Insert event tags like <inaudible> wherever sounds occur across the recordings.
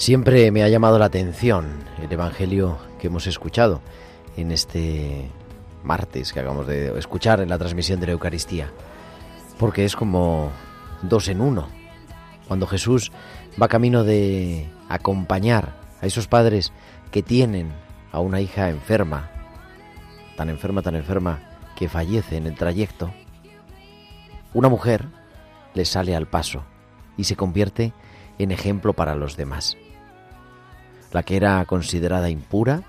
Siempre me ha llamado la atención el Evangelio que hemos escuchado en este martes que acabamos de escuchar en la transmisión de la Eucaristía, porque es como dos en uno. Cuando Jesús va camino de acompañar a esos padres que tienen a una hija enferma, tan enferma, tan enferma, que fallece en el trayecto, una mujer le sale al paso y se convierte en ejemplo para los demás. La que era considerada impura,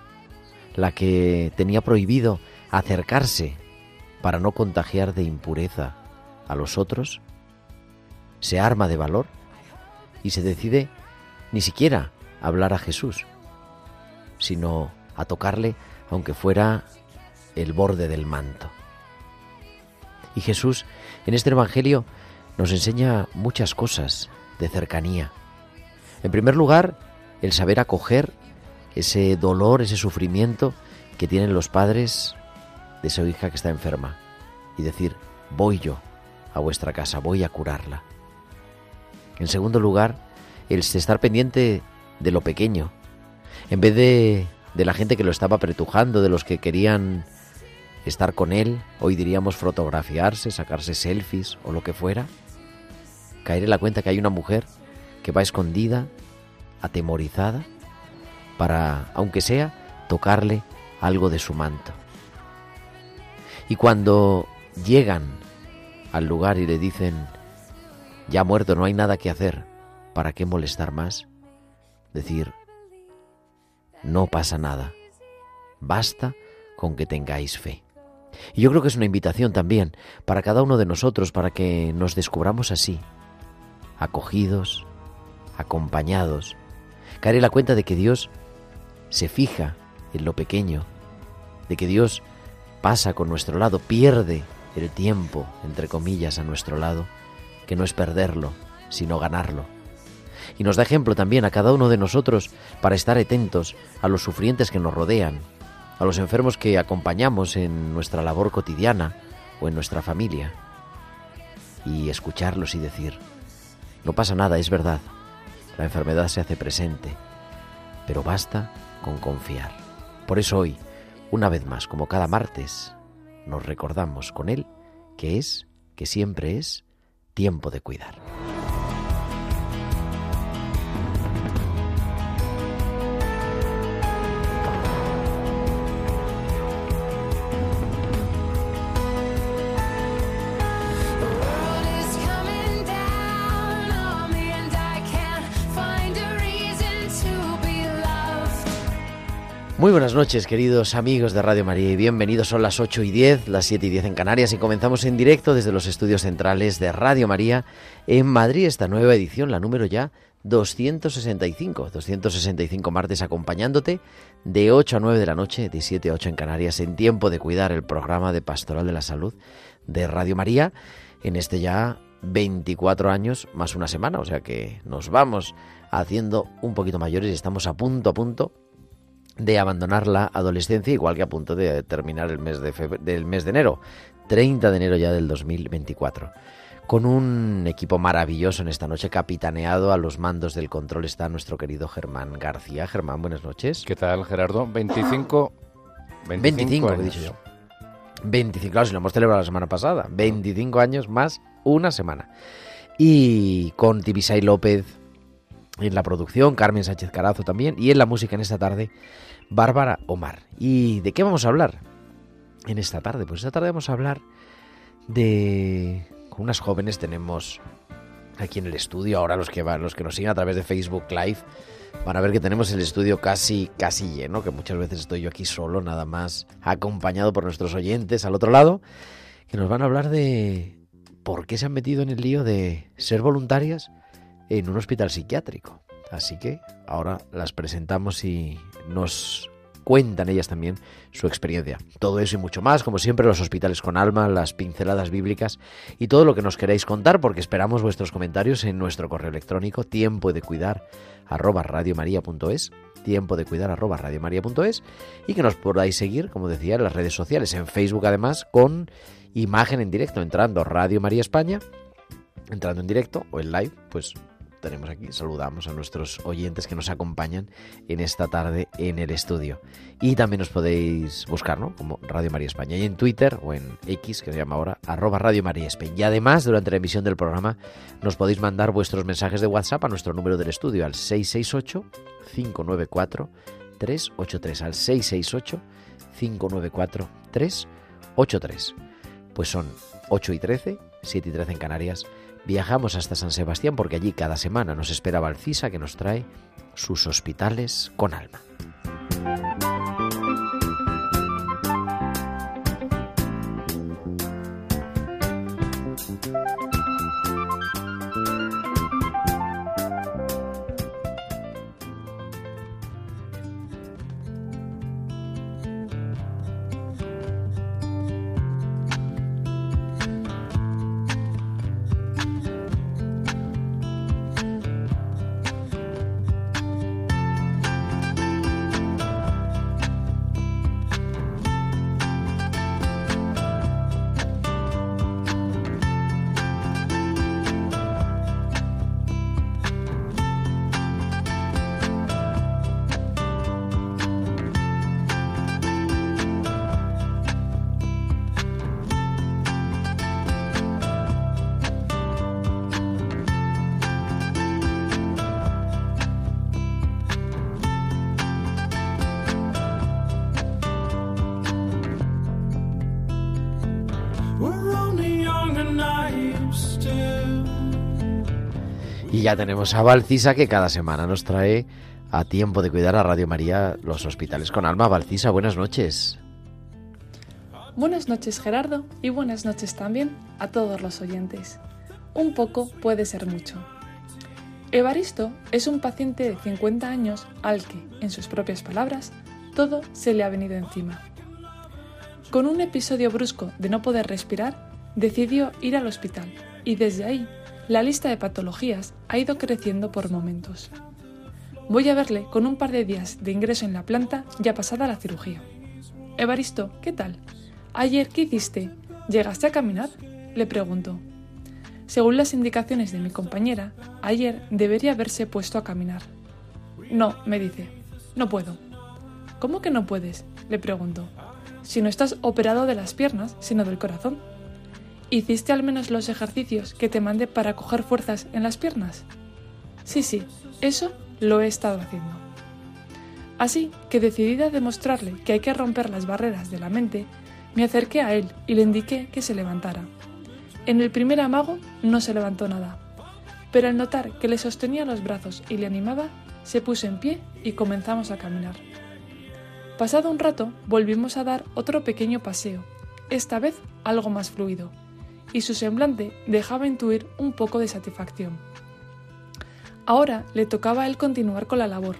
la que tenía prohibido acercarse para no contagiar de impureza a los otros, se arma de valor y se decide ni siquiera hablar a Jesús, sino a tocarle aunque fuera el borde del manto. Y Jesús en este Evangelio nos enseña muchas cosas de cercanía. En primer lugar, el saber acoger ese dolor, ese sufrimiento que tienen los padres de esa hija que está enferma y decir, voy yo a vuestra casa, voy a curarla. En segundo lugar, el estar pendiente de lo pequeño, en vez de, de la gente que lo estaba apretujando, de los que querían estar con él, hoy diríamos fotografiarse, sacarse selfies o lo que fuera, caer en la cuenta que hay una mujer que va escondida, atemorizada, para, aunque sea, tocarle algo de su manto. Y cuando llegan al lugar y le dicen, ya muerto, no hay nada que hacer, ¿para qué molestar más? Decir, no pasa nada, basta con que tengáis fe. Y yo creo que es una invitación también para cada uno de nosotros, para que nos descubramos así, acogidos, acompañados, caer en la cuenta de que Dios se fija en lo pequeño, de que Dios pasa con nuestro lado, pierde el tiempo, entre comillas, a nuestro lado, que no es perderlo, sino ganarlo. Y nos da ejemplo también a cada uno de nosotros para estar atentos a los sufrientes que nos rodean, a los enfermos que acompañamos en nuestra labor cotidiana o en nuestra familia, y escucharlos y decir, no pasa nada, es verdad, la enfermedad se hace presente, pero basta con confiar. Por eso hoy, una vez más, como cada martes, nos recordamos con Él que es, que siempre es, tiempo de cuidar. Muy buenas noches, queridos amigos de Radio María, y bienvenidos. Son las 8 y 10, las 7 y 10 en Canarias, y comenzamos en directo desde los estudios centrales de Radio María en Madrid, esta nueva edición, la número ya 265. 265 martes acompañándote de 8 a 9 de la noche, de 7 a 8 en Canarias, en tiempo de cuidar el programa de Pastoral de la Salud de Radio María, en este ya 24 años más una semana, o sea que nos vamos haciendo un poquito mayores y estamos a punto, a punto de abandonar la adolescencia, igual que a punto de terminar el mes de febr- del mes de enero, 30 de enero ya del 2024. con un equipo maravilloso en esta noche, capitaneado a los mandos del control está nuestro querido Germán García. Germán, buenas noches. ¿Qué tal, Gerardo? 25... 25, 25 he dicho yo. 25, claro, si lo hemos celebrado la semana pasada. 25 años más una semana. Y con Tibisay López en la producción, Carmen Sánchez Carazo también, y en la música en esta tarde, Bárbara Omar. ¿Y de qué vamos a hablar en esta tarde? Pues esta tarde vamos a hablar de... Con unas jóvenes tenemos aquí en el estudio, ahora los que, van, los que nos siguen a través de Facebook Live, van a ver que tenemos el estudio casi, casi lleno, que muchas veces estoy yo aquí solo, nada más, acompañado por nuestros oyentes al otro lado, que nos van a hablar de por qué se han metido en el lío de ser voluntarias en un hospital psiquiátrico. Así que ahora las presentamos y nos cuentan ellas también su experiencia. Todo eso y mucho más, como siempre, los hospitales con alma, las pinceladas bíblicas y todo lo que nos queráis contar, porque esperamos vuestros comentarios en nuestro correo electrónico tiempo de cuidar arroba radiomaria.es tiempo de cuidar arroba radiomaria.es y que nos podáis seguir, como decía, en las redes sociales, en Facebook además, con imagen en directo, entrando Radio María España, entrando en directo o en live, pues tenemos aquí. Saludamos a nuestros oyentes que nos acompañan en esta tarde en el estudio. Y también os podéis buscar, ¿no? Como Radio María España. Y en Twitter o en X, que se llama ahora, arroba Radio María España. Y además, durante la emisión del programa, nos podéis mandar vuestros mensajes de WhatsApp a nuestro número del estudio, al 668-594-383. Al 668-594-383. Pues son 8 y 13, 7 y 13 en Canarias Viajamos hasta San Sebastián porque allí cada semana nos espera Valcisa que nos trae sus hospitales con alma. Y ya tenemos a Valcisa que cada semana nos trae a tiempo de cuidar a Radio María los hospitales con alma. Valcisa, buenas noches. Buenas noches Gerardo y buenas noches también a todos los oyentes. Un poco puede ser mucho. Evaristo es un paciente de 50 años al que, en sus propias palabras, todo se le ha venido encima. Con un episodio brusco de no poder respirar, decidió ir al hospital y desde ahí la lista de patologías ha ido creciendo por momentos. Voy a verle con un par de días de ingreso en la planta ya pasada la cirugía. Evaristo, ¿qué tal? Ayer, ¿qué hiciste? ¿Llegaste a caminar? Le pregunto. Según las indicaciones de mi compañera, ayer debería haberse puesto a caminar. No, me dice, no puedo. ¿Cómo que no puedes? Le pregunto. Si no estás operado de las piernas, sino del corazón. ¿Hiciste al menos los ejercicios que te mandé para coger fuerzas en las piernas? Sí, sí, eso lo he estado haciendo. Así que decidida a demostrarle que hay que romper las barreras de la mente, me acerqué a él y le indiqué que se levantara. En el primer amago no se levantó nada, pero al notar que le sostenía los brazos y le animaba, se puso en pie y comenzamos a caminar. Pasado un rato, volvimos a dar otro pequeño paseo, esta vez algo más fluido, y su semblante dejaba intuir un poco de satisfacción. Ahora le tocaba a él continuar con la labor.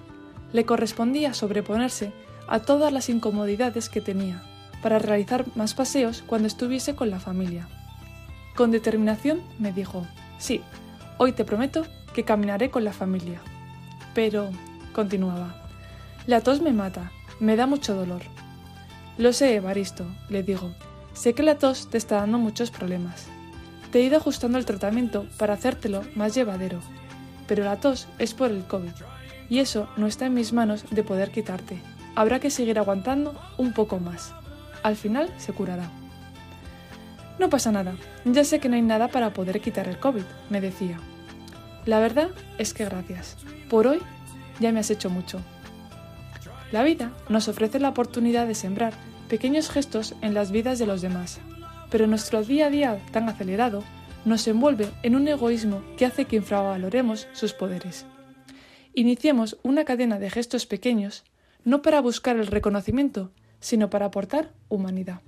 Le correspondía sobreponerse a todas las incomodidades que tenía para realizar más paseos cuando estuviese con la familia. Con determinación me dijo, sí, hoy te prometo que caminaré con la familia. Pero, continuaba, la tos me mata, me da mucho dolor. Lo sé, Evaristo, le digo, Sé que la tos te está dando muchos problemas. Te he ido ajustando el tratamiento para hacértelo más llevadero, pero la tos es por el COVID y eso no está en mis manos de poder quitarte. Habrá que seguir aguantando un poco más. Al final se curará. No pasa nada, ya sé que no hay nada para poder quitar el COVID, me decía. La verdad es que gracias. Por hoy ya me has hecho mucho. La vida nos ofrece la oportunidad de sembrar pequeños gestos en las vidas de los demás, pero nuestro día a día tan acelerado nos envuelve en un egoísmo que hace que infravaloremos sus poderes. Iniciemos una cadena de gestos pequeños, no para buscar el reconocimiento, sino para aportar humanidad.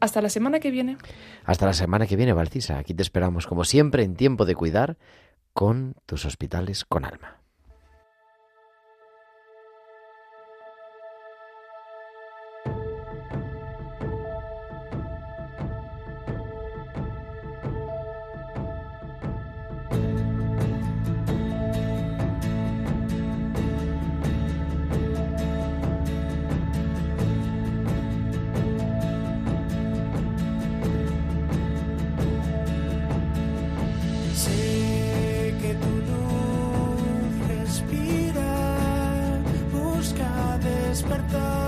Hasta la semana que viene. Hasta la semana que viene, Valcisa. Aquí te esperamos, como siempre, en tiempo de cuidar con tus hospitales con alma. Despertar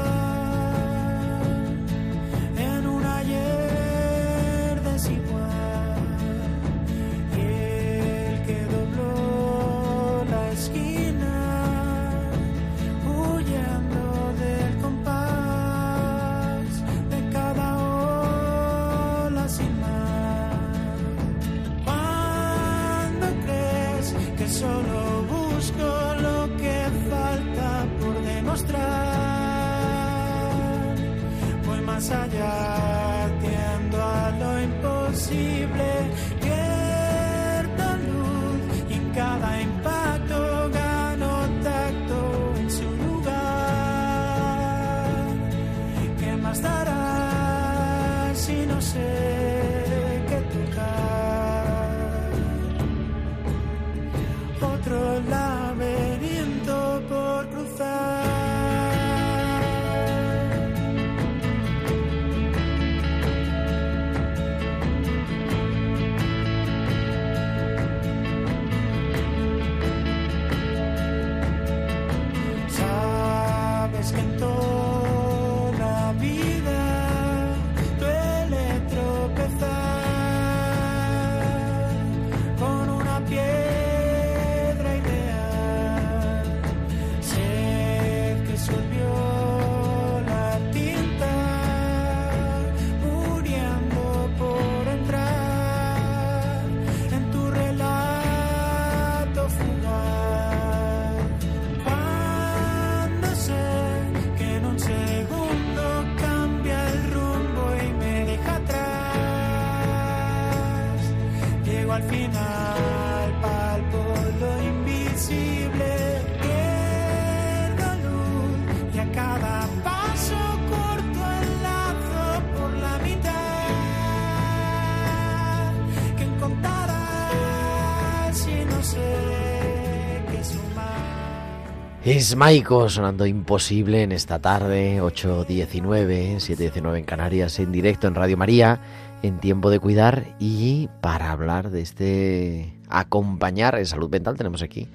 Es Maiko sonando imposible en esta tarde, 8.19, 7.19 en Canarias, en directo en Radio María, en tiempo de cuidar y para hablar de este acompañar en salud mental tenemos aquí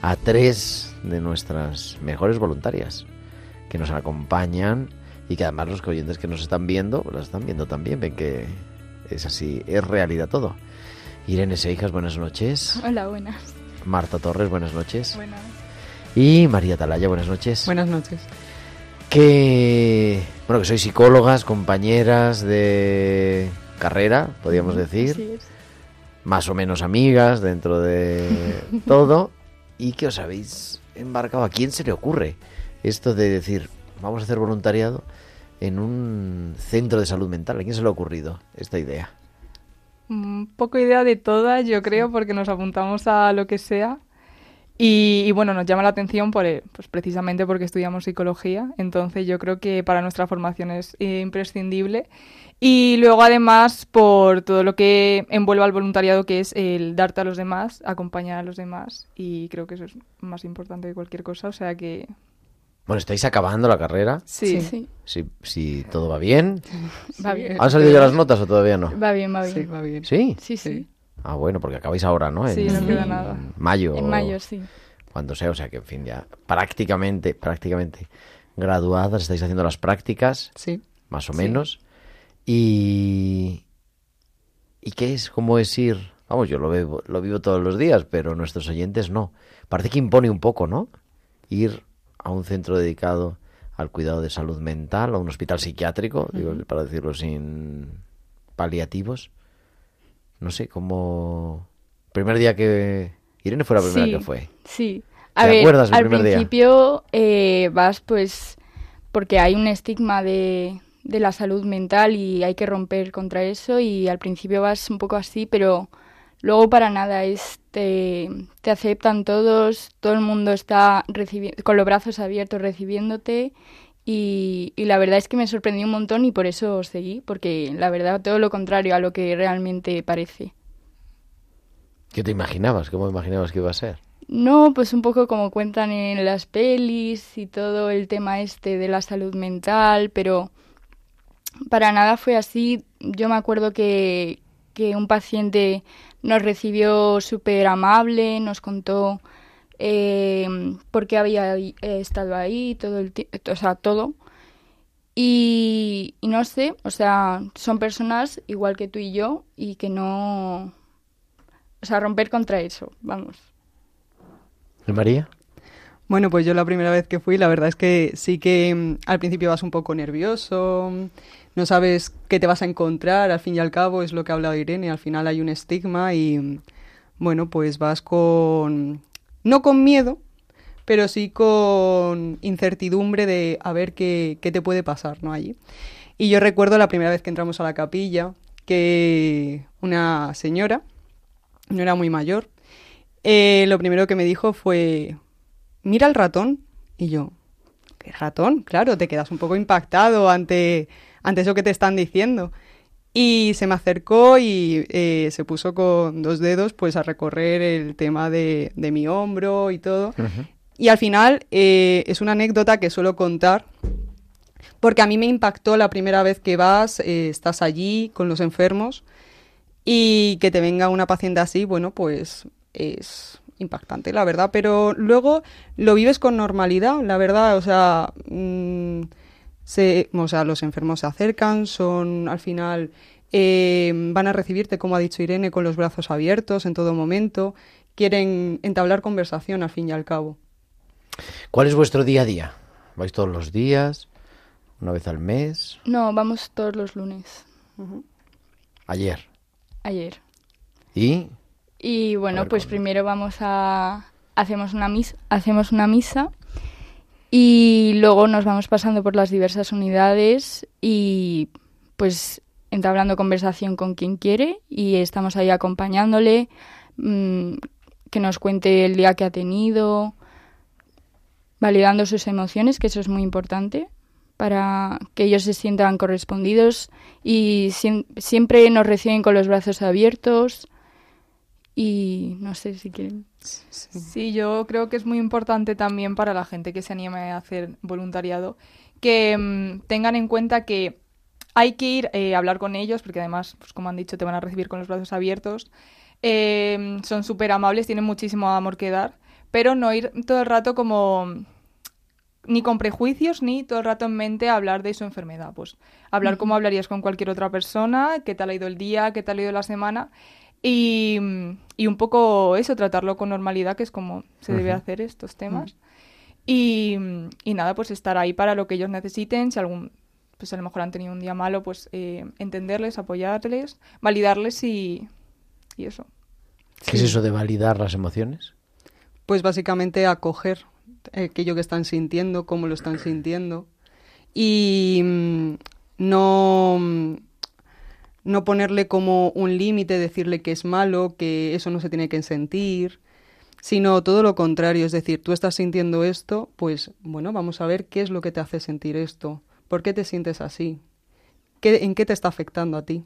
a tres de nuestras mejores voluntarias que nos acompañan y que además los oyentes que nos están viendo, las están viendo también, ven que es así, es realidad todo. Irene Seijas, buenas noches. Hola, buenas. Marta Torres, buenas noches. Buenas. Y María Talaya, buenas noches. Buenas noches. Que, bueno, que sois psicólogas, compañeras de carrera, podríamos decir, es. más o menos amigas dentro de <laughs> todo, y que os habéis embarcado. ¿A quién se le ocurre esto de decir, vamos a hacer voluntariado en un centro de salud mental? ¿A quién se le ha ocurrido esta idea? Un poco idea de todas, yo creo, porque nos apuntamos a lo que sea. Y, y bueno, nos llama la atención por, eh, pues precisamente porque estudiamos psicología. Entonces yo creo que para nuestra formación es eh, imprescindible. Y luego además por todo lo que envuelve al voluntariado, que es el darte a los demás, acompañar a los demás. Y creo que eso es más importante que cualquier cosa. O sea que Bueno, estáis acabando la carrera. Sí, Sí. Si, si todo va bien. <laughs> Va bien. ¿Han salido ya las notas o todavía no? Va bien, va bien. Sí, va bien. ¿Sí? Sí, sí. Ah, bueno, porque acabáis ahora, ¿no? Sí, no queda nada. Mayo. En mayo, sí. Cuando sea, o sea que, en fin, ya prácticamente, prácticamente graduadas, estáis haciendo las prácticas, Sí. más o Sí. menos. Y... ¿Y qué es? ¿Cómo es ir? Vamos, yo lo, vivo, lo vivo todos los días, pero nuestros oyentes no. Parece que impone un poco, ¿no? Ir a un centro dedicado al cuidado de salud mental, a un hospital psiquiátrico, digo, para decirlo sin paliativos. No sé, como... Primer día que... Irene fue la primera Sí. que fue. Sí. ¿Te A ver, acuerdas del al primer día? principio eh, vas pues porque hay un estigma de, de la salud mental y hay que romper contra eso y al principio vas un poco así, pero luego para nada es te, te aceptan todos, todo el mundo está con los brazos abiertos recibiéndote y, y la verdad es que me sorprendió un montón y por eso seguí, porque la verdad todo lo contrario a lo que realmente parece. ¿Qué te imaginabas? ¿Cómo imaginabas que iba a ser? No, pues un poco como cuentan en las pelis y todo el tema este de la salud mental, pero para nada fue así. Yo me acuerdo que, que un paciente nos recibió súper amable, nos contó eh, por qué había eh, estado ahí, todo el o sea, todo. Y, y no sé, o sea, son personas igual que tú y yo y que no... O sea, romper contra eso, vamos. ¿Y María? Bueno, pues yo la primera vez que fui, la verdad es que sí que mm, al principio vas un poco nervioso, no sabes qué te vas a encontrar, al fin y al cabo es lo que ha hablado Irene, al final hay un estigma y bueno, pues vas con, no con miedo, pero sí con incertidumbre de a ver qué, qué te puede pasar, ¿no? Allí. Y yo recuerdo la primera vez que entramos a la capilla que una señora, no era muy mayor, eh, lo primero que me dijo fue, mira el ratón. Y yo, ¿qué ratón? Claro, te quedas un poco impactado ante, ante eso que te están diciendo. Y se me acercó y eh, se puso con dos dedos pues a recorrer el tema de, de mi hombro y todo. Y al final eh, es una anécdota que suelo contar porque a mí me impactó la primera vez que vas, eh, estás allí con los enfermos y que te venga una paciente así, bueno, pues es impactante, la verdad, pero luego lo vives con normalidad, la verdad, o sea, mm, se, o sea los enfermos se acercan, son al final, eh, van a recibirte, como ha dicho Irene, con los brazos abiertos en todo momento, quieren entablar conversación al fin y al cabo. ¿Cuál es vuestro día a día? ¿Vais todos los días? ¿Una vez al mes? No, vamos todos los lunes, ¿Ayer? ayer. ¿Y? Y bueno, ver, pues primero vamos a hacemos una misa, hacemos una misa y luego nos vamos pasando por las diversas unidades y pues entablando conversación con quien quiere y estamos ahí acompañándole mm, que nos cuente el día que ha tenido, validando sus emociones, que eso es muy importante para que ellos se sientan correspondidos y siem- siempre nos reciben con los brazos abiertos y no sé si quieren. Sí, yo creo que es muy importante también para la gente que se anime a hacer voluntariado que mm, tengan en cuenta que hay que ir eh, a hablar con ellos, porque además, pues como han dicho, te van a recibir con los brazos abiertos. Eh, son súper amables, tienen muchísimo amor que dar, pero no ir todo el rato como ni con prejuicios ni todo el rato en mente a hablar de su enfermedad. Pues hablar como hablarías con cualquier otra persona, qué tal ha ido el día, qué tal ha ido la semana. Y, y un poco eso, tratarlo con normalidad, que es como se debe hacer estos temas. Y, y nada, pues estar ahí para lo que ellos necesiten. Si algún, pues a lo mejor han tenido un día malo, pues eh, entenderles, apoyarles, validarles y, y eso. ¿Qué es eso de validar las emociones? Pues básicamente acoger aquello que están sintiendo, cómo lo están sintiendo y mm, no, mm, no ponerle como un límite, decirle que es malo, que eso no se tiene que sentir, sino todo lo contrario, es decir, tú estás sintiendo esto, pues bueno, vamos a ver qué es lo que te hace sentir esto, por qué te sientes así, ¿Qué, en qué te está afectando a ti.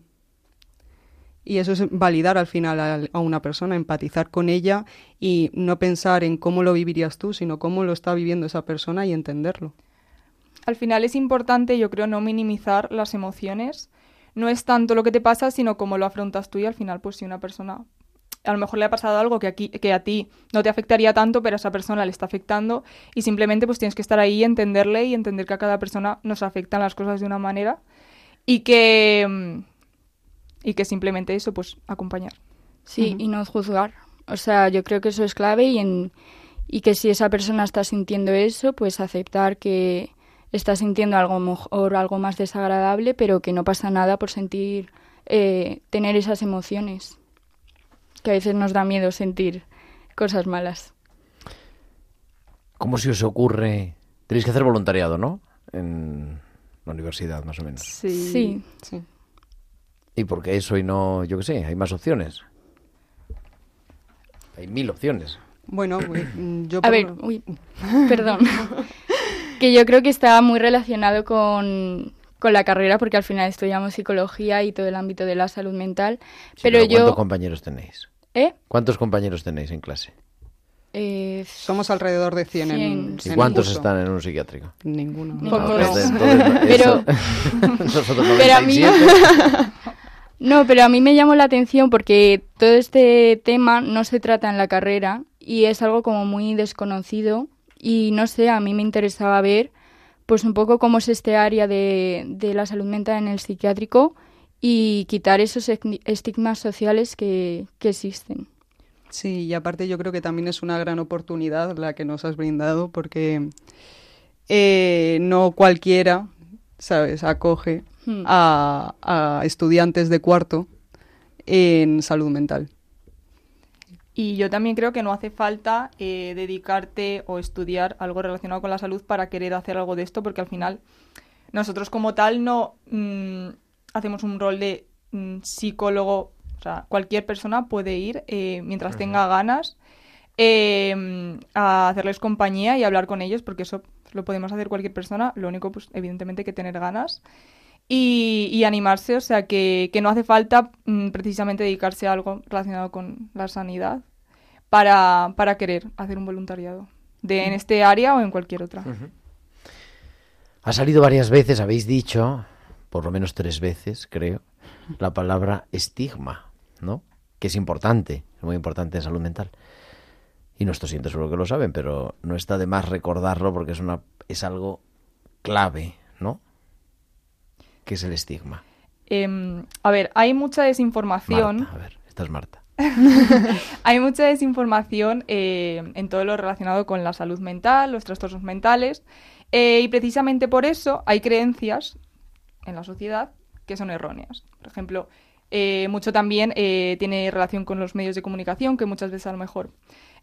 Y eso es validar al final a, a una persona, empatizar con ella y no pensar en cómo lo vivirías tú, sino cómo lo está viviendo esa persona y entenderlo. Al final es importante, yo creo, no minimizar las emociones. No es tanto lo que te pasa, sino cómo lo afrontas tú y al final, pues si una persona a lo mejor le ha pasado algo que, aquí, que a ti no te afectaría tanto, pero a esa persona le está afectando y simplemente pues tienes que estar ahí y entenderle y entender que a cada persona nos afectan las cosas de una manera y que, y que simplemente eso, pues acompañar. Sí, y no juzgar. O sea, yo creo que eso es clave y, en, y que si esa persona está sintiendo eso, pues aceptar que está sintiendo algo mejor, algo más desagradable, pero que no pasa nada por sentir, eh, tener esas emociones que a veces nos da miedo sentir cosas malas. ¿Cómo se os ocurre? Tenéis que hacer voluntariado, ¿no? En la universidad, más o menos. Sí. Sí. ¿Y por qué eso y no, yo qué sé, hay más opciones? Hay mil opciones. Bueno, pues, mm, yo A por- ver, uy, perdón. <laughs> que yo creo que está muy relacionado con, con la carrera, porque al final estudiamos psicología y todo el ámbito de la salud mental. Sí, pero, ¿Cuántos yo. compañeros tenéis? ¿Eh? ¿Cuántos compañeros tenéis en clase? Eh, somos alrededor de 100 en, Cien. en ¿Y cuántos curso. están en un psiquiátrico? Ninguno. Ninguno. Pocos. entonces- entonces- <laughs> Pero- eso- <laughs> nosotros <laughs> pero a mí 97. No, pero a mí me llamó la atención porque todo este tema no se trata en la carrera y es algo como muy desconocido y no sé, a mí me interesaba ver pues un poco cómo es este área de, de la salud mental en el psiquiátrico y quitar esos estigmas sociales que, que existen. Sí, y aparte yo creo que también es una gran oportunidad la que nos has brindado porque eh, no cualquiera, ¿sabes?, acoge Hmm. a, a estudiantes de cuarto en salud mental. Y yo también creo que no hace falta eh, dedicarte o estudiar algo relacionado con la salud para querer hacer algo de esto, porque al final nosotros como tal no mm, hacemos un rol de mm, psicólogo, o sea, cualquier persona puede ir eh, mientras tenga ganas eh, a hacerles compañía y hablar con ellos, porque eso lo podemos hacer cualquier persona, lo único pues evidentemente que tener ganas y, y animarse, o sea que, que no hace falta mm, precisamente dedicarse a algo relacionado con la sanidad para, para querer hacer un voluntariado, de en este área o en cualquier otra. Ha salido varias veces, habéis dicho, por lo menos tres veces, creo, la palabra estigma, ¿no? Que es importante, es muy importante en salud mental. Y nuestros oyentes seguro que lo saben, pero no está de más recordarlo porque es, una, es algo clave, ¿no? ¿Qué es el estigma? Em, a ver, hay mucha desinformación. Marta, a ver, esta es Marta. <laughs> Hay mucha desinformación eh, en todo lo relacionado con la salud mental, los trastornos mentales, eh, y precisamente por eso hay creencias en la sociedad que son erróneas. Por ejemplo, eh, mucho también eh, tiene relación con los medios de comunicación, que muchas veces a lo mejor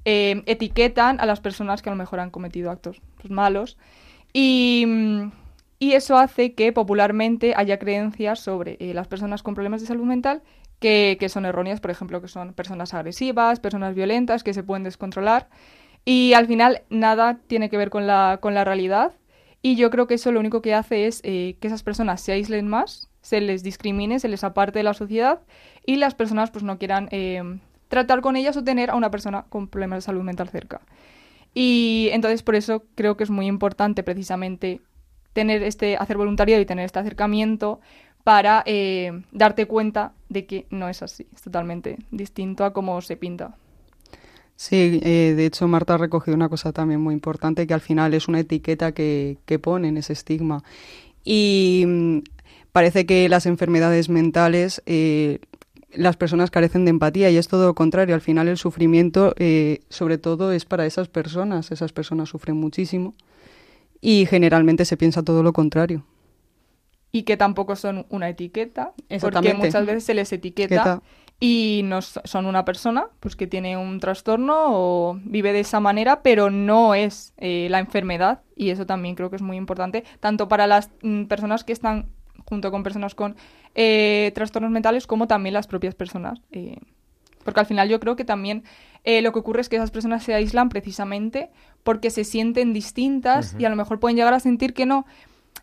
eh, etiquetan a las personas que a lo mejor han cometido actos pues, malos. Y, mm, y eso hace que popularmente haya creencias sobre eh, las personas con problemas de salud mental que, que son erróneas, por ejemplo, que son personas agresivas, personas violentas, que se pueden descontrolar. Y al final nada tiene que ver con la, con la realidad. Y yo creo que eso lo único que hace es eh, que esas personas se aíslen más, se les discrimine, se les aparte de la sociedad y las personas pues no quieran eh, tratar con ellas o tener a una persona con problemas de salud mental cerca. Y entonces por eso creo que es muy importante precisamente tener este, hacer voluntariado y tener este acercamiento para eh, darte cuenta de que no es así, es totalmente distinto a cómo se pinta. Sí, eh, de hecho Marta ha recogido una cosa también muy importante, que al final es una etiqueta que, que ponen, ese estigma. Y mm, parece que las enfermedades mentales, eh, las personas carecen de empatía y es todo lo contrario. Al final el sufrimiento, eh, sobre todo, es para esas personas. Esas personas sufren muchísimo y generalmente se piensa todo lo contrario. Y que tampoco son una etiqueta, porque muchas veces se les etiqueta Etiqueta. y no son una persona pues que tiene un trastorno o vive de esa manera, pero no es eh, la enfermedad y eso también creo que es muy importante, tanto para las mm, personas que están junto con personas con eh, trastornos mentales como también las propias personas. eh, porque al final yo creo que también eh, lo que ocurre es que esas personas se aíslan precisamente porque se sienten distintas y a lo mejor pueden llegar a sentir que no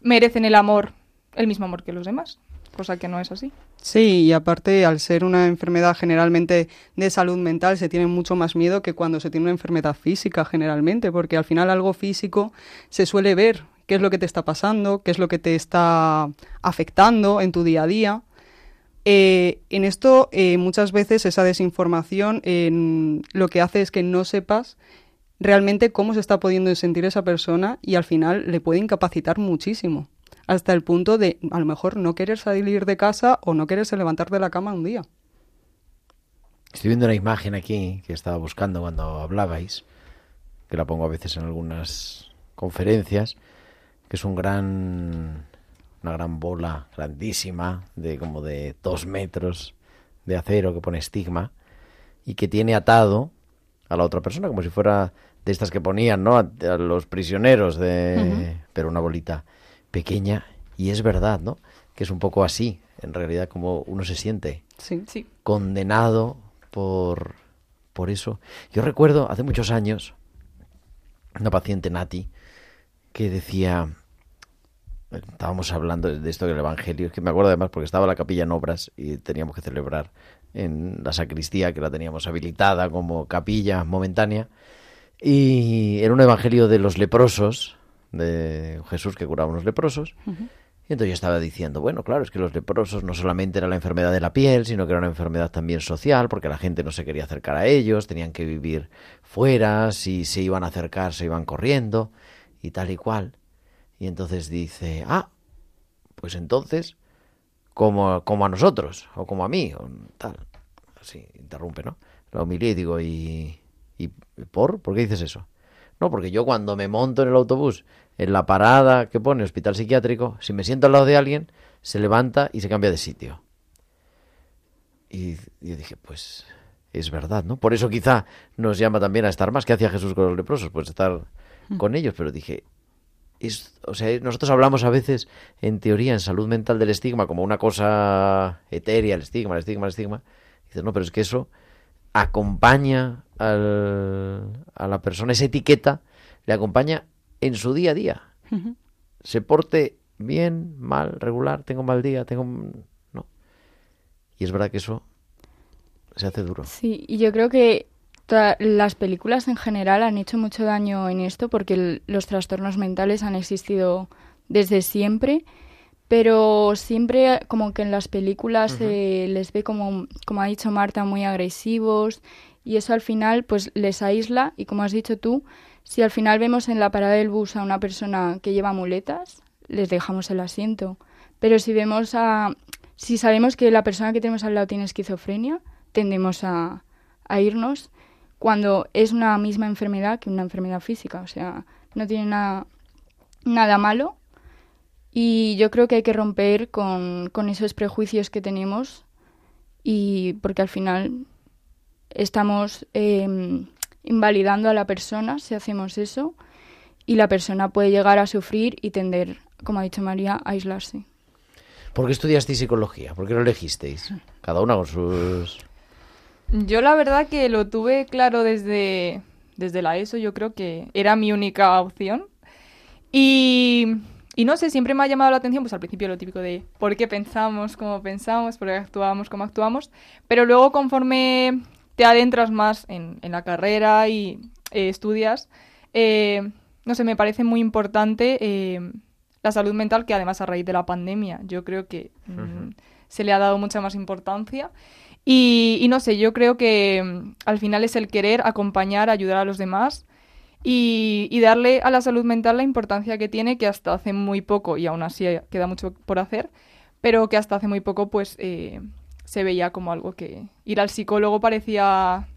merecen el amor, el mismo amor que los demás. cosa que no es así. Sí, y aparte, al ser una enfermedad generalmente de salud mental, se tiene mucho más miedo que cuando se tiene una enfermedad física generalmente, porque al final algo físico se suele ver qué es lo que te está pasando, qué es lo que te está afectando en tu día a día. Eh, en esto, eh, muchas veces esa desinformación lo que hace es que no sepas realmente cómo se está pudiendo sentir esa persona y al final le puede incapacitar muchísimo, hasta el punto de a lo mejor no querer salir de casa o no quererse levantar de la cama un día. Estoy viendo una imagen aquí que estaba buscando cuando hablabais, que la pongo a veces en algunas conferencias, que es un gran una gran bola grandísima de como de dos metros de acero que pone estigma y que tiene atado a la otra persona como si fuera de estas que ponían no a, a los prisioneros de pero una bolita pequeña y es verdad no que es un poco así en realidad como uno se siente Sí. Sí. condenado por por eso yo recuerdo hace muchos años una paciente Nati que decía estábamos hablando de esto del evangelio es que me acuerdo además porque estaba la capilla en obras y teníamos que celebrar en la sacristía que la teníamos habilitada como capilla momentánea. Y era un evangelio de los leprosos de Jesús que curaba a unos leprosos. Y entonces yo estaba diciendo, bueno, claro, es que los leprosos no solamente era la enfermedad de la piel, sino que era una enfermedad también social, porque la gente no se quería acercar a ellos, tenían que vivir fuera, si se iban a acercar se iban corriendo y tal y cual. Y entonces dice, ah, pues entonces, como, como a nosotros, o como a mí, o tal. Así, interrumpe, ¿no? La humilía y digo, ¿y, ¿y por? ¿Por qué dices eso? No, porque yo cuando me monto en el autobús, en la parada que pone hospital psiquiátrico, si me siento al lado de alguien, se levanta y se cambia de sitio. Y yo dije, pues es verdad, ¿no? Por eso quizá nos llama también a estar más. ¿Qué hacía Jesús con los leprosos? Pues estar con ellos, pero dije, es, o sea, nosotros hablamos a veces en teoría, en salud mental del estigma, como una cosa etérea, el estigma, el estigma, el estigma. Dices, no, pero es que eso acompaña al, a la persona, esa etiqueta le acompaña en su día a día. Se porte bien, mal, regular, tengo un mal día, tengo un... No. Y es verdad que eso se hace duro. Sí, y yo creo que toda- las películas en general han hecho mucho daño en esto porque el- los trastornos mentales han existido desde siempre, pero siempre como que en las películas se les ve como, como ha dicho Marta, muy agresivos y eso al final pues les aísla y como has dicho tú, si al final vemos en la parada del bus a una persona que lleva muletas, les dejamos el asiento. Pero si vemos a... Si sabemos que la persona que tenemos al lado tiene esquizofrenia, tendemos a, a irnos cuando es una misma enfermedad que una enfermedad física. O sea, no tiene nada, nada malo. Y yo creo que hay que romper con, con esos prejuicios que tenemos y porque al final estamos eh, invalidando a la persona si hacemos eso y la persona puede llegar a sufrir y tender, como ha dicho María, a aislarse. ¿Por qué estudiasteis psicología? ¿Por qué lo elegisteis? Cada una con sus... Yo la verdad que lo tuve claro desde, desde la ESO, yo creo que era mi única opción. Y, y no sé, siempre me ha llamado la atención, pues al principio lo típico de por qué pensamos como pensamos, por qué actuamos como actuamos, pero luego conforme te adentras más en, en la carrera y eh, estudias, eh, no sé, me parece muy importante eh, la salud mental, que además a raíz de la pandemia yo creo que mm, se le ha dado mucha más importancia. Y, y no sé, yo creo que mm, al final es el querer acompañar, ayudar a los demás y, y darle a la salud mental la importancia que tiene, que hasta hace muy poco, y aún así queda mucho por hacer, pero que hasta hace muy poco pues eh, se veía como algo que ir al psicólogo parecía,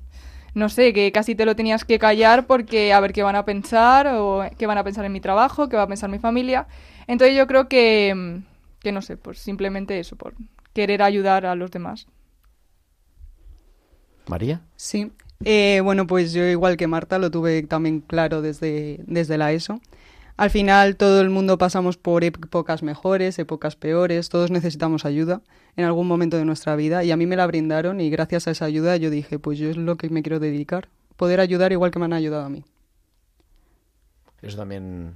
no sé, que casi te lo tenías que callar porque a ver qué van a pensar o qué van a pensar en mi trabajo, qué va a pensar mi familia. Entonces yo creo que, mm, que no sé, pues simplemente eso, por querer ayudar a los demás. ¿María? Sí. Eh, bueno, pues yo igual que Marta lo tuve también claro desde, desde la ESO. Al final todo el mundo pasamos por épocas mejores, épocas peores, todos necesitamos ayuda en algún momento de nuestra vida y a mí me la brindaron y gracias a esa ayuda yo dije, pues yo es lo que me quiero dedicar, poder ayudar igual que me han ayudado a mí. Eso también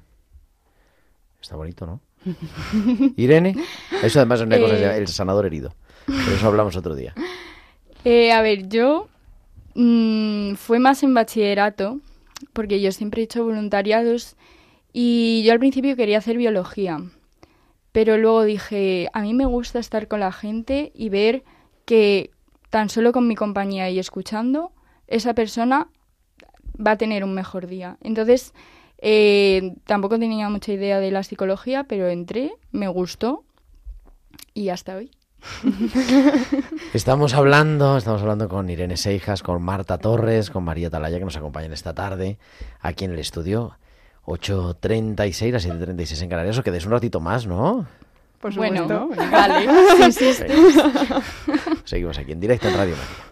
está bonito, ¿no? <laughs> Irene, eso además es una cosa, Eh. el sanador herido. Pero eso hablamos otro día. Eh, a ver, yo mm, fue más en bachillerato, porque yo siempre he hecho voluntariados y yo al principio quería hacer biología, pero luego dije, a mí me gusta estar con la gente y ver que tan solo con mi compañía y escuchando, esa persona va a tener un mejor día. Entonces, eh, tampoco tenía mucha idea de la psicología, pero entré, me gustó y hasta hoy. <laughs> Estamos hablando, estamos hablando con Irene Seijas, con Marta Torres, con María Talaya, que nos acompañan esta tarde aquí en el estudio. 8.36 a 7.36 en Canarias. Os quedéis un ratito más, ¿no? Por Bueno, supuesto. vale, <laughs> si insistes. Seguimos aquí en directo en Radio María.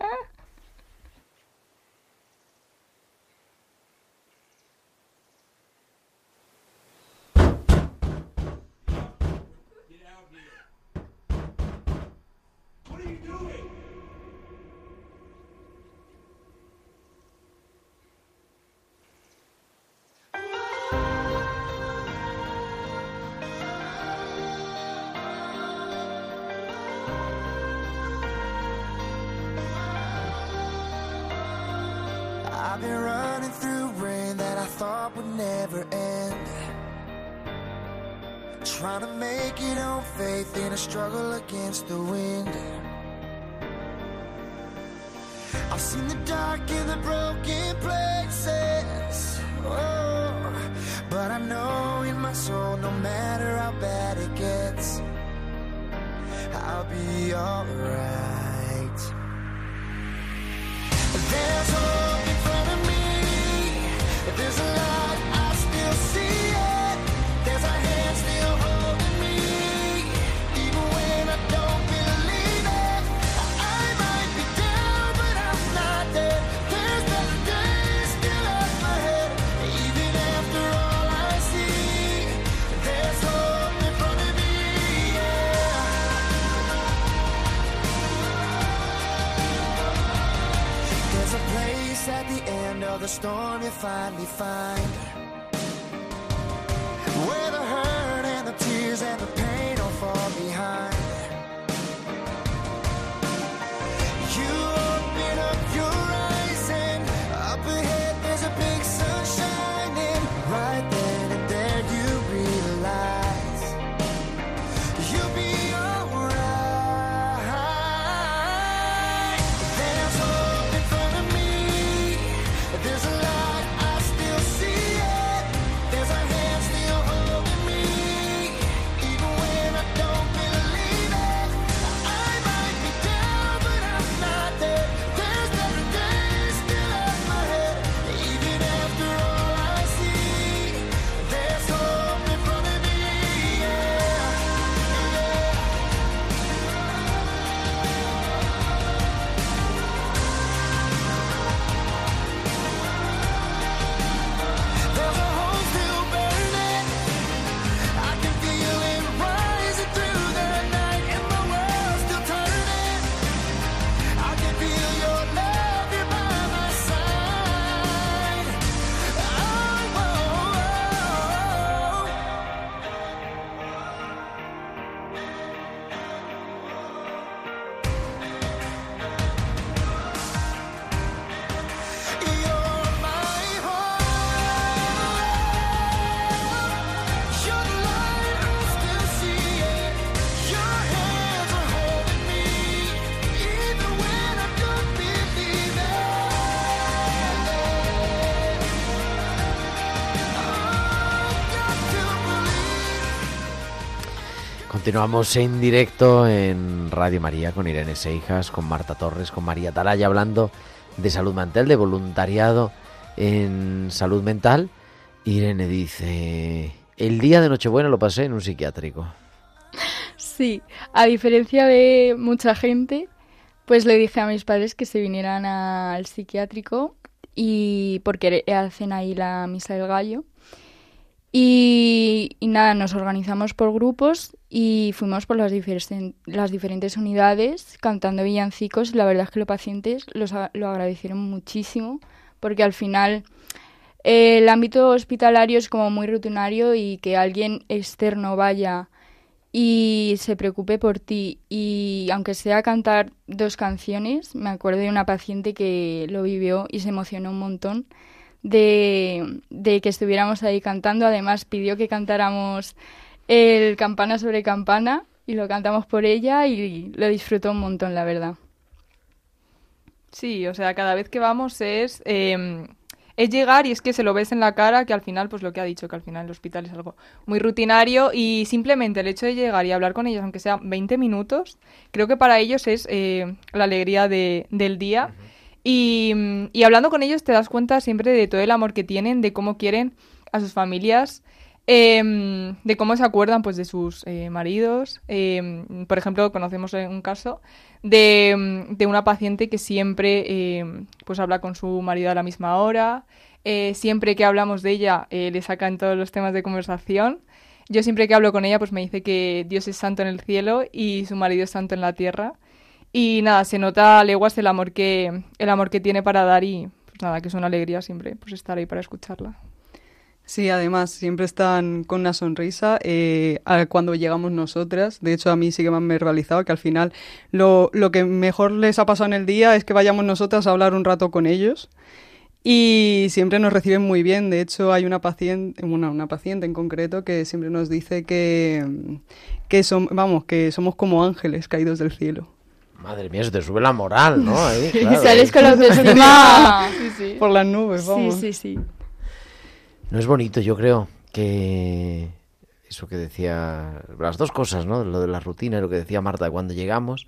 I've been running through rain that I thought would never end. Trying to make it on faith in a struggle against the wind. I've seen the dark and the broken places. Oh, but I know in my soul, no matter how bad it gets, I'll be alright. There's hope There's a light, the storm you finally find Continuamos en directo en Radio María con Irene Seijas, con Marta Torres, con María Talaya, hablando de salud mental, de voluntariado en salud mental. Irene dice, el día de Nochebuena lo pasé en un psiquiátrico. Sí, a diferencia de mucha gente, pues le dije a mis padres que se vinieran al psiquiátrico y porque hacen ahí la misa del gallo. Y, nada, nos organizamos por grupos y fuimos por las, las diferentes unidades cantando villancicos. La verdad es que los pacientes los lo agradecieron muchísimo porque al final El ámbito hospitalario es como muy rutinario y que alguien externo vaya y se preocupe por ti y aunque sea cantar dos canciones, me acuerdo de una paciente que lo vivió y se emocionó un montón de, de que estuviéramos ahí cantando. Además pidió que cantáramos el campana sobre campana y lo cantamos por ella y lo disfrutó un montón, la verdad. Sí, o sea, cada vez que vamos es, eh, es llegar y es que se lo ves en la cara que al final, pues lo que ha dicho, que al final el hospital es algo muy rutinario y simplemente el hecho de llegar y hablar con ellos, aunque sea 20 minutos, creo que para ellos es eh, la alegría de- del día. Y hablando con ellos te das cuenta siempre de todo el amor que tienen, de cómo quieren a sus familias, em, de cómo se acuerdan pues de sus eh, maridos. Em, por ejemplo, conocemos un caso de, de una paciente que siempre em, pues habla con su marido a la misma hora. eh, siempre que hablamos de ella eh, le sacan todos los temas de conversación. Yo siempre que hablo con ella pues me dice que Dios es santo en el cielo y su marido es santo en la tierra. Y nada, se nota a leguas el amor que, el amor que tiene para dar y pues nada, que es una alegría siempre pues estar ahí para escucharla. Sí, además siempre están con una sonrisa eh, cuando llegamos nosotras. De hecho, a mí sí que me han verbalizado que al final lo, lo que mejor les ha pasado en el día es que vayamos nosotras a hablar un rato con ellos. Y siempre nos reciben muy bien. De hecho, hay una paciente, una, una paciente en concreto que siempre nos dice que, que, vamos, que somos como ángeles caídos del cielo. Madre mía, se te sube la moral, ¿no? Ahí, <laughs> claro. Sales con la <laughs> autoestima. Sí, sí. Por las nubes, Sí, vamos. sí, sí. No es bonito, yo creo que eso que decía, las dos cosas, ¿no? Lo de la rutina y lo que decía Marta cuando llegamos.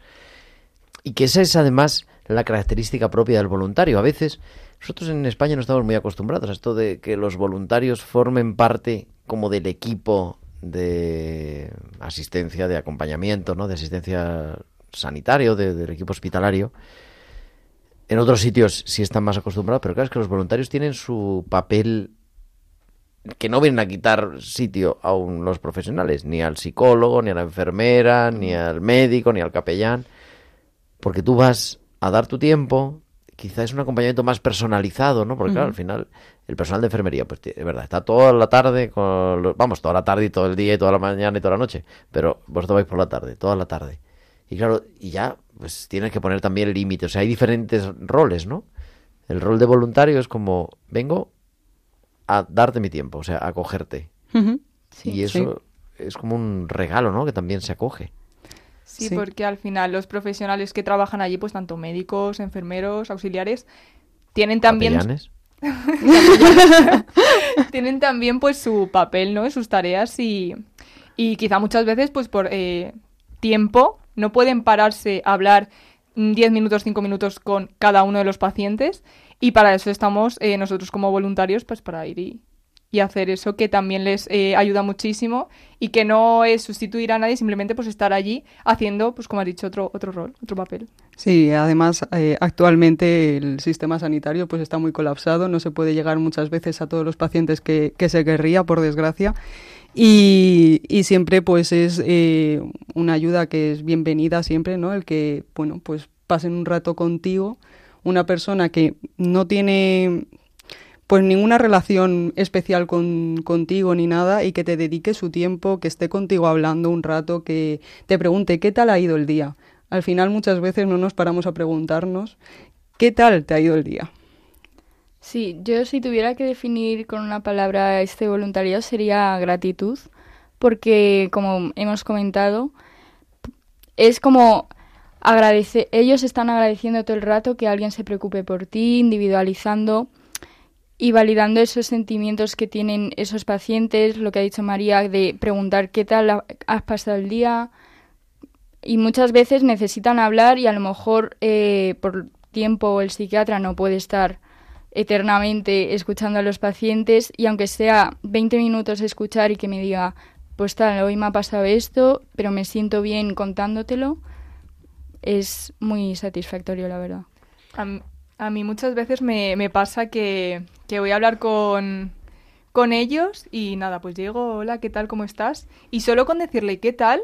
Y que esa es además la característica propia del voluntario. A veces nosotros en España no estamos muy acostumbrados a esto de que los voluntarios formen parte como del equipo de asistencia, de acompañamiento, ¿no? De asistencia sanitario, de- del equipo hospitalario. En otros sitios sí están más acostumbrados, pero claro, es que los voluntarios tienen su papel que no vienen a quitar sitio a un- los profesionales, ni al psicólogo, ni a la enfermera, ni al médico, ni al capellán, porque tú vas a dar tu tiempo, quizás es un acompañamiento más personalizado, ¿no? Porque claro, al final el personal de enfermería, pues es verdad, está toda la tarde, con los- vamos, toda la tarde y todo el día y toda la mañana y toda la noche, pero vosotros vais por la tarde, toda la tarde. Y claro, y ya, pues tienes que poner también el límite, o sea, hay diferentes roles, ¿no? El rol de voluntario es como, vengo a darte mi tiempo, o sea, a acogerte. Y eso es como un regalo, ¿no? Que también se acoge. Sí, Sí. porque al final los profesionales que trabajan allí, pues tanto médicos, enfermeros, auxiliares, tienen también Capellanes. <laughs> tienen también pues su papel, ¿no? Sus tareas y, y quizá muchas veces pues por eh, tiempo no pueden pararse a hablar mm, 10 minutos, 5 minutos con cada uno de los pacientes y para eso estamos eh, nosotros como voluntarios pues para ir y, y hacer eso que también les eh, ayuda muchísimo y que no es sustituir a nadie, simplemente pues estar allí haciendo, pues como has dicho, otro, otro rol, otro papel. Sí, además eh, actualmente el sistema sanitario pues está muy colapsado, no se puede llegar muchas veces a todos los pacientes que, que se querría, por desgracia, y, y siempre pues es eh, una ayuda que es bienvenida siempre, ¿no? El que, bueno, pues pasen un rato contigo, una persona que no tiene pues ninguna relación especial con, contigo ni nada y que te dedique su tiempo, que esté contigo hablando un rato, que te pregunte qué tal ha ido el día. Al final muchas veces no nos paramos a preguntarnos qué tal te ha ido el día. Sí, yo si tuviera que definir con una palabra este voluntariado sería gratitud, porque como hemos comentado, es como agradecer, ellos están agradeciendo todo el rato que alguien se preocupe por ti, individualizando y validando esos sentimientos que tienen esos pacientes, lo que ha dicho María, de preguntar qué tal ha- has pasado el día. Y muchas veces necesitan hablar y a lo mejor eh, por tiempo el psiquiatra no puede estar eternamente escuchando a los pacientes y aunque sea 20 minutos escuchar y que me diga, pues tal, hoy me ha pasado esto, pero me siento bien contándotelo, es muy satisfactorio, la verdad. A, a mí muchas veces me, me pasa que, que voy a hablar con, con ellos y nada, pues llego, hola, ¿qué tal? ¿Cómo estás? Y solo con decirle qué tal,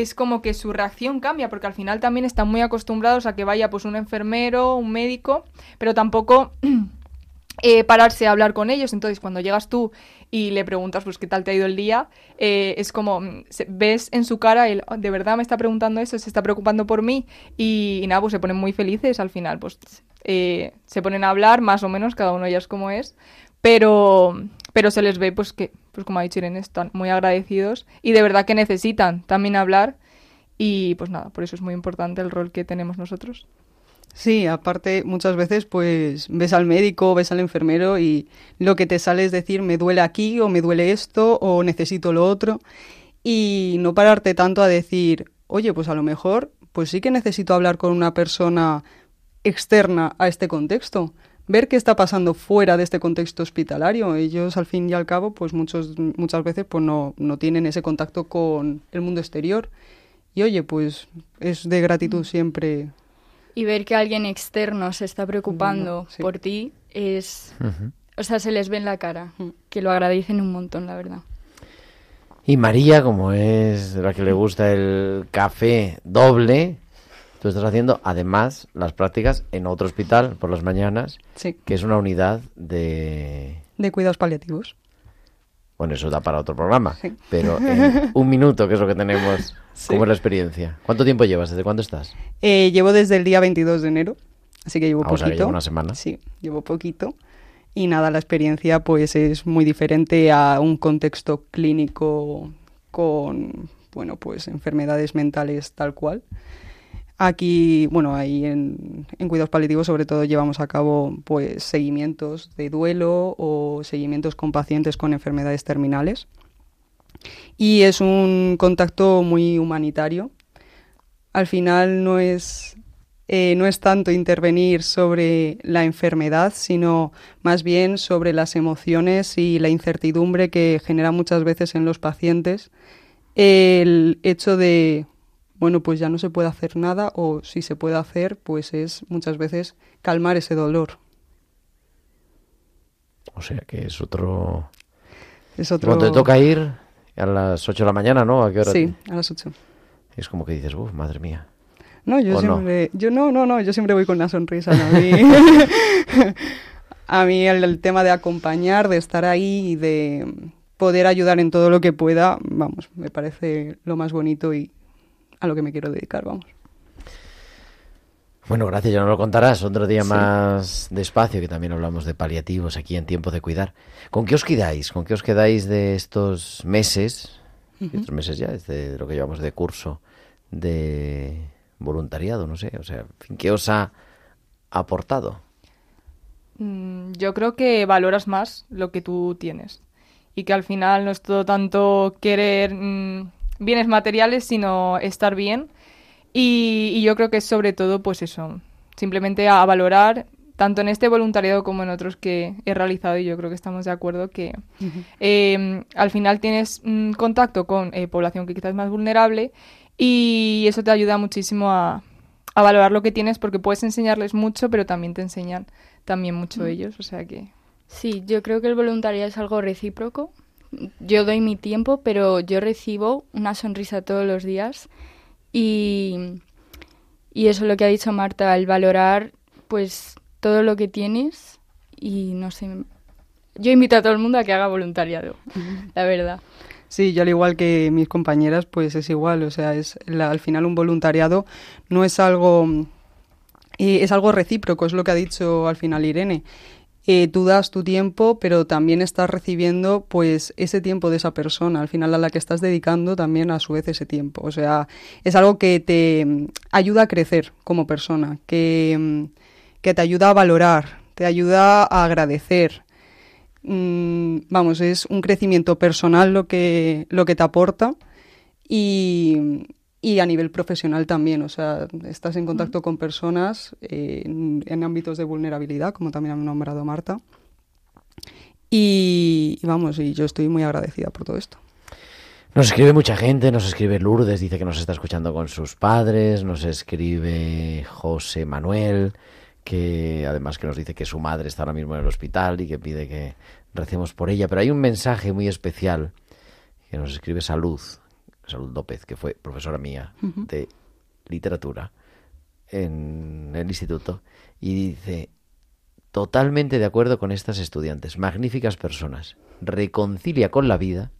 es como que su reacción cambia, porque al final también están muy acostumbrados a que vaya pues un enfermero, un médico, pero tampoco <clears throat> eh, pararse a hablar con ellos. Entonces, cuando llegas tú y le preguntas, pues, qué tal te ha ido el día, eh, es como, mm, ves en su cara el, "Oh, de verdad me está preguntando eso, se está preocupando por mí. Y, y nada, pues se ponen muy felices al final. Pues eh, se ponen a hablar, más o menos, cada uno ya es como es. Pero, pero se les ve, pues, que, pues como ha dicho Irene, están muy agradecidos y de verdad que necesitan también hablar. Y pues nada, por eso es muy importante el rol que tenemos nosotros. Sí, aparte muchas veces pues ves al médico, ves al enfermero y lo que te sale es decir me duele aquí o me duele esto o necesito lo otro y no pararte tanto a decir, oye, pues a lo mejor pues sí que necesito hablar con una persona externa a este contexto, ver qué está pasando fuera de este contexto hospitalario. Ellos al fin y al cabo pues muchos, muchas veces pues no, no tienen ese contacto con el mundo exterior y oye, pues es de gratitud siempre Y ver que alguien externo se está preocupando Bueno, sí. por ti es... O sea, se les ve en la cara, Mm. que lo agradecen un montón, la verdad. Y María, como es la que le gusta el café doble, tú estás haciendo además las prácticas en otro hospital por las mañanas, Sí, que es una unidad de... de cuidados paliativos. Bueno, eso da para otro programa, Sí. pero en <laughs> un minuto, que es lo que tenemos, Sí. ¿cómo es la experiencia? ¿Cuánto tiempo llevas? ¿Desde cuándo estás? Eh, llevo desde el día 22 de enero, así que llevo Ah, o sea, que poquito. lleva una semana. Sí, llevo poquito. Y nada, la experiencia pues es muy diferente a un contexto clínico con, bueno, pues enfermedades mentales tal cual. Aquí, bueno, ahí en, en cuidados paliativos sobre todo llevamos a cabo pues seguimientos de duelo o seguimientos con pacientes con enfermedades terminales. Y es un contacto muy humanitario. Al final no es, eh, no es tanto intervenir sobre la enfermedad, sino más bien sobre las emociones y la incertidumbre que genera muchas veces en los pacientes el hecho de, bueno, pues ya no se puede hacer nada o si se puede hacer, pues es muchas veces calmar ese dolor. O sea, que es otro... Es otro... Cuando te toca ir a las 8 de la mañana, ¿no? ¿A qué hora? Sí, a las 8. Es como que dices, uff, madre mía. No, yo siempre, yo no, no, no, yo siempre voy con una sonrisa. ¿no? A mí, <laughs> a mí el, el tema de acompañar, de estar ahí y de poder ayudar en todo lo que pueda, vamos, me parece lo más bonito y a lo que me quiero dedicar, vamos. Bueno, gracias, ya nos lo contarás otro día Sí. más despacio, que también hablamos de paliativos aquí en Tiempo de Cuidar. ¿Con qué os quedáis? ¿Con qué os quedáis de estos meses? Estos meses ya, de lo que llevamos de curso de voluntariado, no sé, o sea, ¿qué os ha aportado? Mm, Yo creo que valoras más lo que tú tienes y que al final no es todo tanto querer mm, bienes materiales, sino estar bien. Y, y yo creo que es sobre todo, pues eso, simplemente a, valorar, tanto en este voluntariado como en otros que he realizado, y yo creo que estamos de acuerdo que eh, al final tienes mm, contacto con eh, población que quizás es más vulnerable y eso te ayuda muchísimo a, a valorar lo que tienes porque puedes enseñarles mucho, pero también te enseñan también mucho ellos, o sea que... Sí, yo creo que el voluntariado es algo recíproco. Yo doy mi tiempo, pero yo recibo una sonrisa todos los días y, y eso es lo que ha dicho Marta, el valorar pues todo lo que tienes y no sé, yo invito a todo el mundo a que haga voluntariado, <laughs> la verdad. Sí, yo al igual que mis compañeras, pues es igual, o sea, es la- al final un voluntariado no es algo eh, es algo recíproco, es lo que ha dicho al final Irene. Tú das tu tiempo, pero también estás recibiendo pues ese tiempo de esa persona, al final a la que estás dedicando también a su vez ese tiempo. O sea, es algo que te mm, ayuda a crecer como persona, que, mm, que te ayuda a valorar, te ayuda a agradecer, mm, vamos, es un crecimiento personal lo que, lo que te aporta y, y a nivel profesional también. O sea, estás en contacto con personas eh, en, en ámbitos de vulnerabilidad, como también ha nombrado Marta. Y, y vamos, y yo estoy muy agradecida por todo esto. Nos escribe mucha gente, nos escribe Lourdes, dice que nos está escuchando con sus padres, nos escribe José Manuel, que además que nos dice que su madre está ahora mismo en el hospital y que pide que recemos por ella. Pero hay un mensaje muy especial que nos escribe Salud, Salud López, que fue profesora mía de literatura en el instituto, y dice, totalmente de acuerdo con estas estudiantes, magníficas personas. Reconcilia con la vida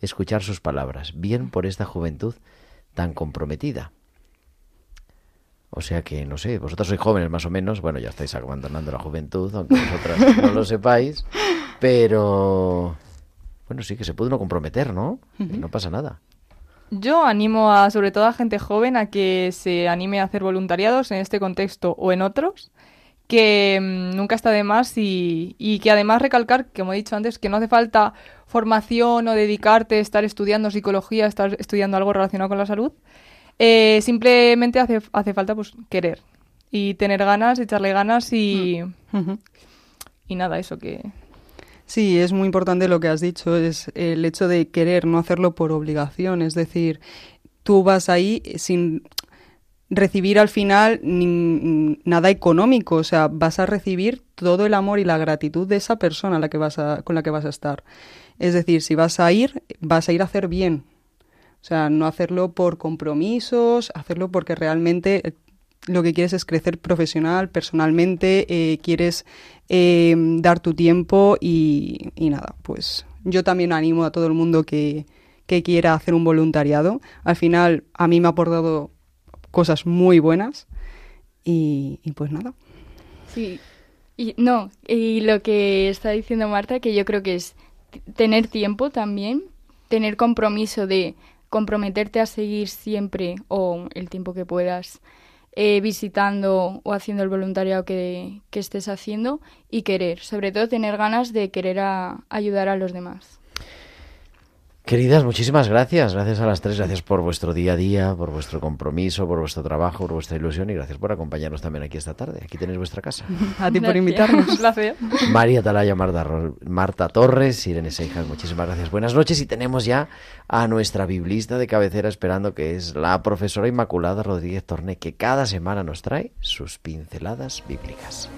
escuchar sus palabras, bien por esta juventud tan comprometida. O sea que, no sé, vosotros sois jóvenes más o menos, bueno, ya estáis abandonando la juventud, aunque vosotras <laughs> no lo sepáis, pero bueno, sí que se puede uno comprometer, ¿no? No pasa nada. Yo animo a, sobre todo a gente joven, a que se anime a hacer voluntariados en este contexto o en otros, que mm, nunca está de más y, y que además recalcar, como he dicho antes, que no hace falta formación o dedicarte, estar estudiando psicología, estar estudiando algo relacionado con la salud. Eh, simplemente hace, hace falta pues querer y tener ganas, echarle ganas y, Ujú. y nada, eso que... Sí, es muy importante lo que has dicho, es el hecho de querer, no hacerlo por obligación. Es decir, tú vas ahí sin recibir al final ni- nada económico, o sea, vas a recibir todo el amor y la gratitud de esa persona a la que vas a- con la que vas a estar. Es decir, si vas a ir, vas a ir a hacer bien. O sea, no hacerlo por compromisos, hacerlo porque realmente eh, lo que quieres es crecer profesional, personalmente, eh, quieres eh, dar tu tiempo y, nada, pues yo también animo a todo el mundo que, que quiera hacer un voluntariado. Al final a mí me ha aportado cosas muy buenas y, y pues nada. Sí. Y, no, y lo que está diciendo Marta, que yo creo que es tener tiempo también, tener compromiso de comprometerte a seguir siempre o el tiempo que puedas eh, visitando o haciendo el voluntariado que, que estés haciendo y querer, sobre todo tener ganas de querer a- ayudar a los demás. Queridas, muchísimas gracias. Gracias a las tres. Gracias por vuestro día a día, por vuestro compromiso, por vuestro trabajo, por vuestra ilusión y gracias por acompañarnos también aquí esta tarde. Aquí tenéis vuestra casa. <laughs> A ti por <laughs> Gracias. invitarnos. Un placer. María Talaya, Marta, Marta Torres, Irene Seijas, muchísimas gracias. Buenas noches y tenemos ya a nuestra biblista de cabecera esperando que es la profesora Inmaculada Rodríguez Torné que cada semana nos trae sus pinceladas bíblicas.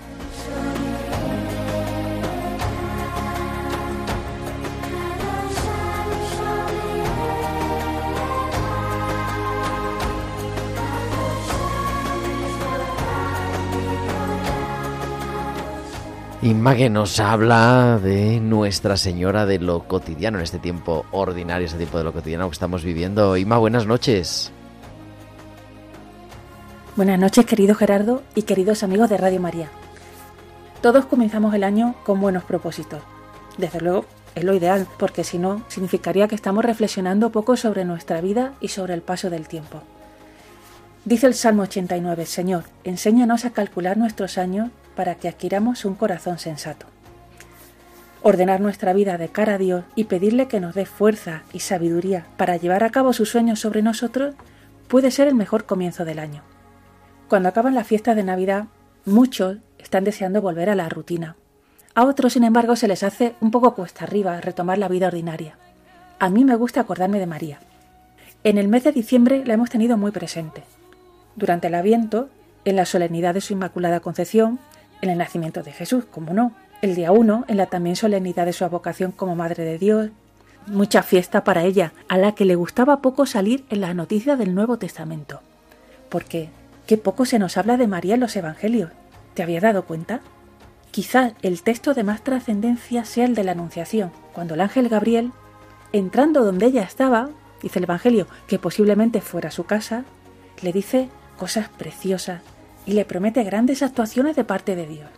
Inma que nos habla de Nuestra Señora de lo cotidiano en este tiempo ordinario, este tiempo de lo cotidiano que estamos viviendo. Inma, buenas noches. Buenas noches, querido Gerardo y queridos amigos de Radio María. Todos comenzamos el año con buenos propósitos. Desde luego, es lo ideal, porque si no, significaría que estamos reflexionando poco sobre nuestra vida y sobre el paso del tiempo. Dice el Salmo 89, Señor, enséñanos a calcular nuestros años para que adquiramos un corazón sensato. Ordenar nuestra vida de cara a Dios y pedirle que nos dé fuerza y sabiduría para llevar a cabo sus sueños sobre nosotros puede ser el mejor comienzo del año. Cuando acaban las fiestas de Navidad, muchos están deseando volver a la rutina. A otros, sin embargo, se les hace un poco cuesta arriba retomar la vida ordinaria. A mí me gusta acordarme de María. En el mes de diciembre la hemos tenido muy presente. Durante el Adviento, en la solemnidad de su Inmaculada Concepción, en el nacimiento de Jesús, como no, el día 1, en la también solemnidad de su vocación como Madre de Dios, mucha fiesta para ella, a la que le gustaba poco salir en las noticias del Nuevo Testamento. Porque, qué poco se nos habla de María en los Evangelios. ¿Te habías dado cuenta? Quizá el texto de más trascendencia sea el de la Anunciación, cuando el ángel Gabriel, entrando donde ella estaba, dice el Evangelio, que posiblemente fuera su casa, le dice cosas preciosas y le promete grandes actuaciones de parte de Dios.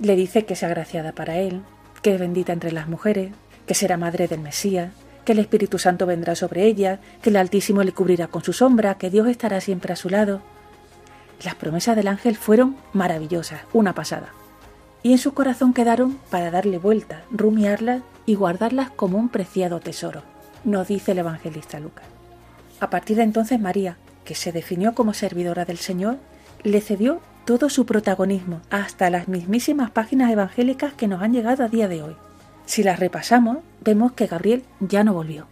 Le dice que es agraciada para él, que es bendita entre las mujeres, que será madre del Mesías, que el Espíritu Santo vendrá sobre ella, que el Altísimo le cubrirá con su sombra, que Dios estará siempre a su lado. Las promesas del ángel fueron maravillosas, una pasada. Y en su corazón quedaron para darle vuelta, rumiarlas y guardarlas como un preciado tesoro, nos dice el evangelista Lucas. A partir de entonces María, que se definió como servidora del Señor, le cedió todo su protagonismo, hasta las mismísimas páginas evangélicas que nos han llegado a día de hoy. Si las repasamos, vemos que Gabriel ya no volvió.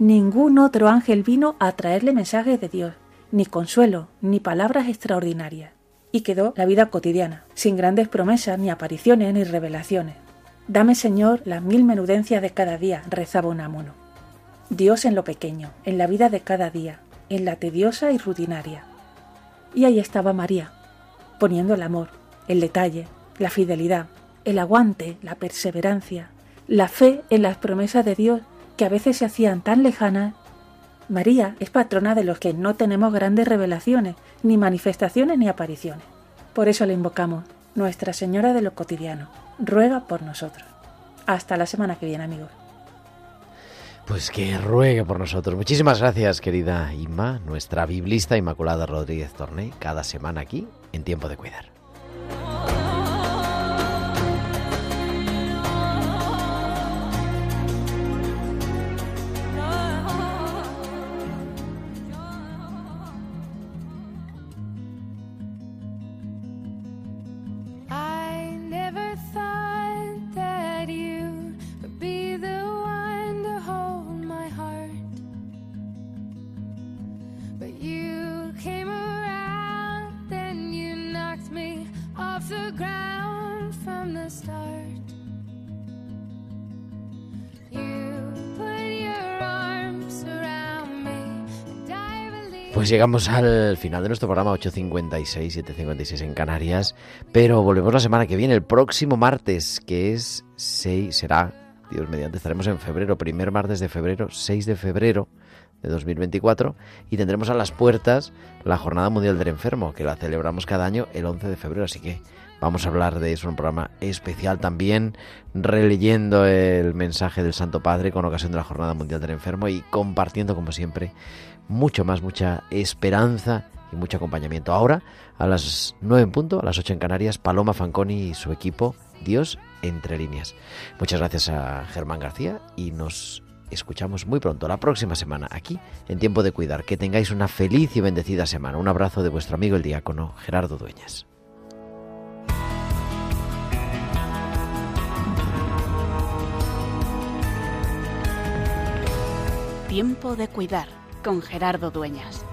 Ningún otro ángel vino a traerle mensajes de Dios, ni consuelo, ni palabras extraordinarias. Y quedó la vida cotidiana, sin grandes promesas, ni apariciones, ni revelaciones. Dame, Señor, las mil menudencias de cada día, rezaba Unamuno. Dios en lo pequeño, en la vida de cada día, en la tediosa y rutinaria. Y ahí estaba María, poniendo el amor, el detalle, la fidelidad, el aguante, la perseverancia, la fe en las promesas de Dios que a veces se hacían tan lejanas. María es patrona de los que no tenemos grandes revelaciones, ni manifestaciones ni apariciones. Por eso la invocamos, Nuestra Señora de lo cotidiano. Ruega por nosotros. Hasta la semana que viene, amigos. Pues que ruegue por nosotros. Muchísimas gracias, querida Inma, nuestra biblista Inmaculada Rodríguez Torné, cada semana aquí en Tiempo de Cuidar. Pues llegamos al final de nuestro programa 8.56, 7.56 en Canarias, pero volvemos la semana que viene, el próximo martes, que es 6, será, Dios mediante, estaremos en febrero, primer martes de febrero, 6 de febrero de 2024, y tendremos a las puertas la Jornada Mundial del Enfermo, que la celebramos cada año el 11 de febrero, así que vamos a hablar de eso un programa especial también, releyendo el mensaje del Santo Padre con ocasión de la Jornada Mundial del Enfermo y compartiendo, como siempre, mucho más, mucha esperanza y mucho acompañamiento. Ahora, a las 9 en punto, a las 8 en Canarias, Paloma Fanconi y su equipo, Dios entre líneas. Muchas gracias a Germán García y nos escuchamos muy pronto, la próxima semana, aquí en Tiempo de Cuidar. Que tengáis una feliz y bendecida semana. Un abrazo de vuestro amigo el diácono Gerardo Dueñas. Tiempo de Cuidar con Gerardo Dueñas.